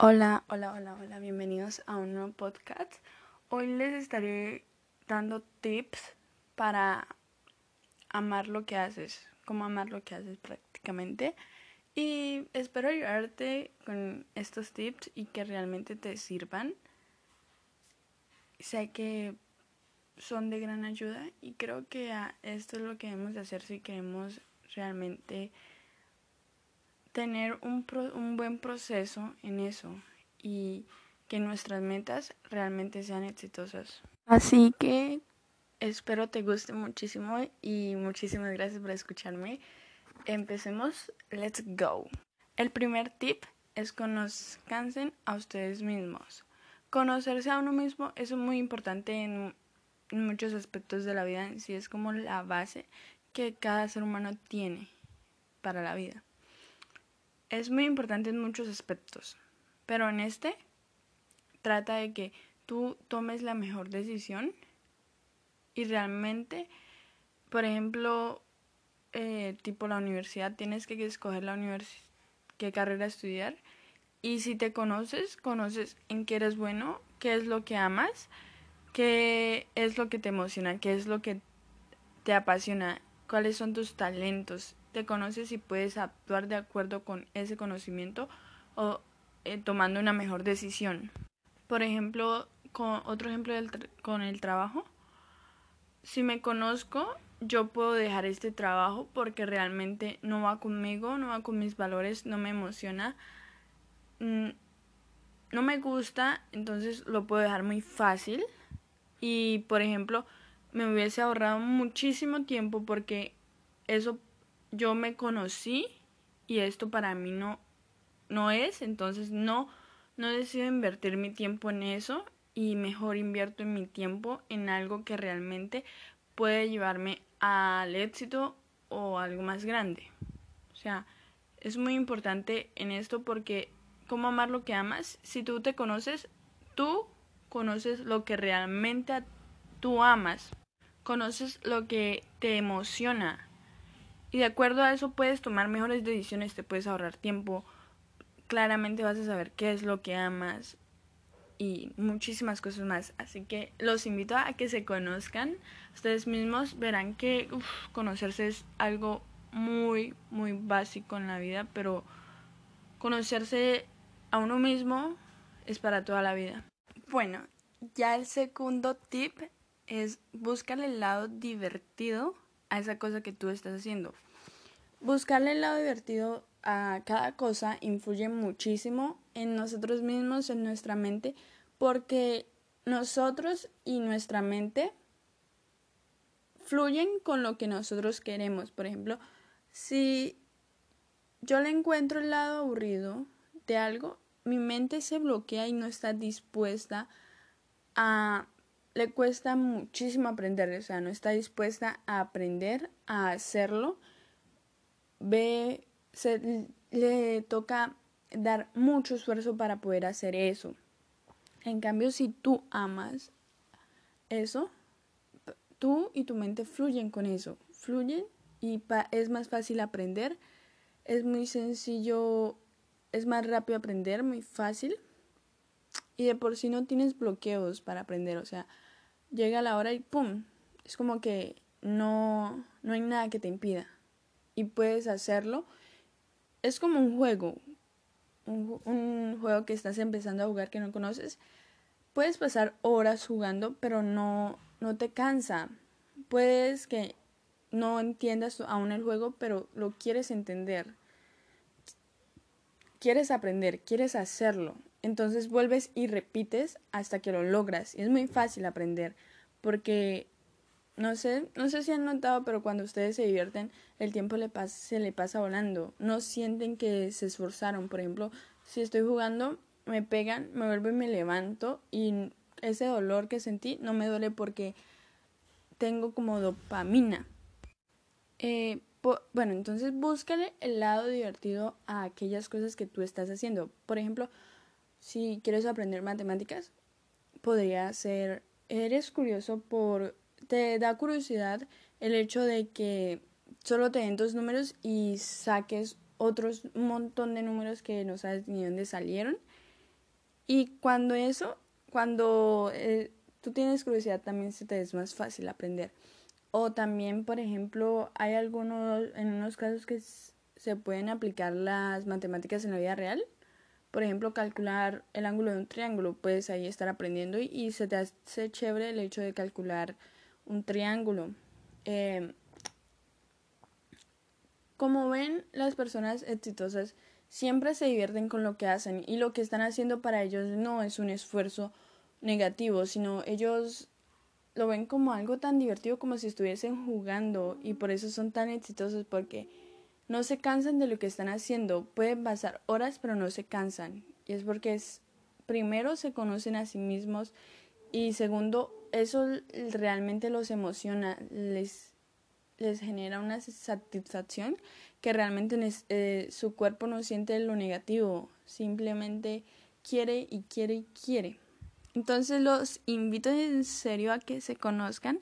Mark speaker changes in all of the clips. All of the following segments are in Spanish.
Speaker 1: Hola, hola, hola, hola, bienvenidos a un nuevo podcast. Hoy les estaré dando tips para amar lo que haces, cómo amar lo que haces prácticamente. Y espero ayudarte con estos tips y que realmente te sirvan. Sé que son de gran ayuda y creo que esto es lo que debemos de hacer si queremos realmente tener un, un buen proceso en eso y que nuestras metas realmente sean exitosas. Así que espero te guste muchísimo y muchísimas gracias por escucharme. Empecemos, let's go. El primer tip es conozcanse a ustedes mismos. Conocerse a uno mismo es muy importante en muchos aspectos de la vida, sí es como la base que cada ser humano tiene para la vida es muy importante en muchos aspectos, pero en este trata de que tú tomes la mejor decisión y realmente, por ejemplo, eh, tipo la universidad, tienes que escoger la universidad, qué carrera estudiar. Y si te conoces, conoces en qué eres bueno, qué es lo que amas, qué es lo que te emociona, qué es lo que te apasiona, cuáles son tus talentos te conoces y puedes actuar de acuerdo con ese conocimiento o eh, tomando una mejor decisión. Por ejemplo, con otro ejemplo con el trabajo, si me conozco, yo puedo dejar este trabajo porque realmente no va conmigo, no va con mis valores, no me emociona, mm, no me gusta, entonces lo puedo dejar muy fácil. Y por ejemplo, me hubiese ahorrado muchísimo tiempo porque eso yo me conocí y esto para mí no, no es, entonces no, no decido invertir mi tiempo en eso y mejor invierto en mi tiempo en algo que realmente puede llevarme al éxito o algo más grande. O sea, es muy importante en esto porque cómo amar lo que amas, si tú te conoces, tú conoces lo que realmente tú amas, conoces lo que te emociona, y de acuerdo a eso puedes tomar mejores decisiones, te puedes ahorrar tiempo, claramente vas a saber qué es lo que amas y muchísimas cosas más. Así que los invito a que se conozcan. Ustedes mismos verán que conocerse es algo muy, muy básico en la vida, pero conocerse a uno mismo es para toda la vida. Bueno, ya el segundo tip es buscar el lado divertido a esa cosa que tú estás haciendo. Buscarle el lado divertido a cada cosa influye muchísimo en nosotros mismos, en nuestra mente, porque nosotros y nuestra mente fluyen con lo que nosotros queremos. Por ejemplo, si yo le encuentro el lado aburrido de algo, mi mente se bloquea y no está dispuesta a le cuesta muchísimo aprender, o sea, no está dispuesta a aprender a hacerlo. Ve, se, le toca dar mucho esfuerzo para poder hacer eso. En cambio, si tú amas eso, tú y tu mente fluyen con eso, fluyen y es más fácil aprender, es muy sencillo, es más rápido aprender, muy fácil. Y de por sí no tienes bloqueos para aprender, o sea, llega la hora y ¡pum! Es como que no, no hay nada que te impida. Y puedes hacerlo. Es como un juego. Un, juego que estás empezando a jugar que no conoces. Puedes pasar horas jugando, pero no, no te cansa. Puedes que no entiendas aún el juego, pero lo quieres entender. Quieres aprender, quieres hacerlo. Entonces vuelves y repites hasta que lo logras. Y es muy fácil aprender porque no sé, no sé si han notado, pero cuando ustedes se divierten, el tiempo le pasa, se le pasa volando. No sienten que se esforzaron. Por ejemplo, si estoy jugando, me pegan, me vuelvo y me levanto y ese dolor que sentí no me duele porque tengo como dopamina. Eh, bueno, entonces búscale el lado divertido a aquellas cosas que tú estás haciendo. Por ejemplo, si quieres aprender matemáticas, podría ser, eres curioso por, te da curiosidad el hecho de que solo te den dos números y saques otros montón de números que no sabes ni dónde salieron. Y cuando eso, cuando eh, tú tienes curiosidad, también se te es más fácil aprender. O también, por ejemplo, hay algunos, en unos casos que se pueden aplicar las matemáticas en la vida real. Por ejemplo, calcular el ángulo de un triángulo, puedes ahí estar aprendiendo y, se te hace chévere el hecho de calcular un triángulo. Eh, como ven, las personas exitosas siempre se divierten con lo que hacen y lo que están haciendo para ellos no es un esfuerzo negativo, sino ellos lo ven como algo tan divertido como si estuviesen jugando y por eso son tan exitosos porque no se cansan de lo que están haciendo. Pueden pasar horas pero no se cansan y es porque es primero se conocen a sí mismos y segundo eso realmente los emociona, les les genera una satisfacción que realmente eh, su cuerpo no siente lo negativo, simplemente quiere y quiere y quiere. Entonces los invito en serio a que se conozcan.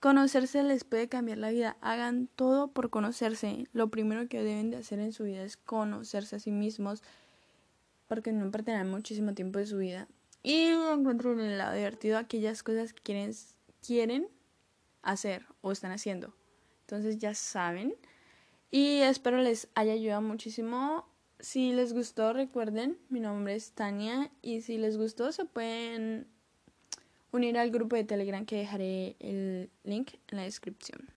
Speaker 1: Conocerse les puede cambiar la vida. Hagan todo por conocerse. Lo primero que deben de hacer en su vida es conocerse a sí mismos porque no pertenecen muchísimo tiempo de su vida. Y encuentro en el lado divertido aquellas cosas que quieren, quieren hacer o están haciendo. Entonces ya saben. Y espero les haya ayudado muchísimo. Si les gustó, recuerden, mi nombre es Tania y si les gustó se pueden unir al grupo de Telegram que dejaré el link en la descripción.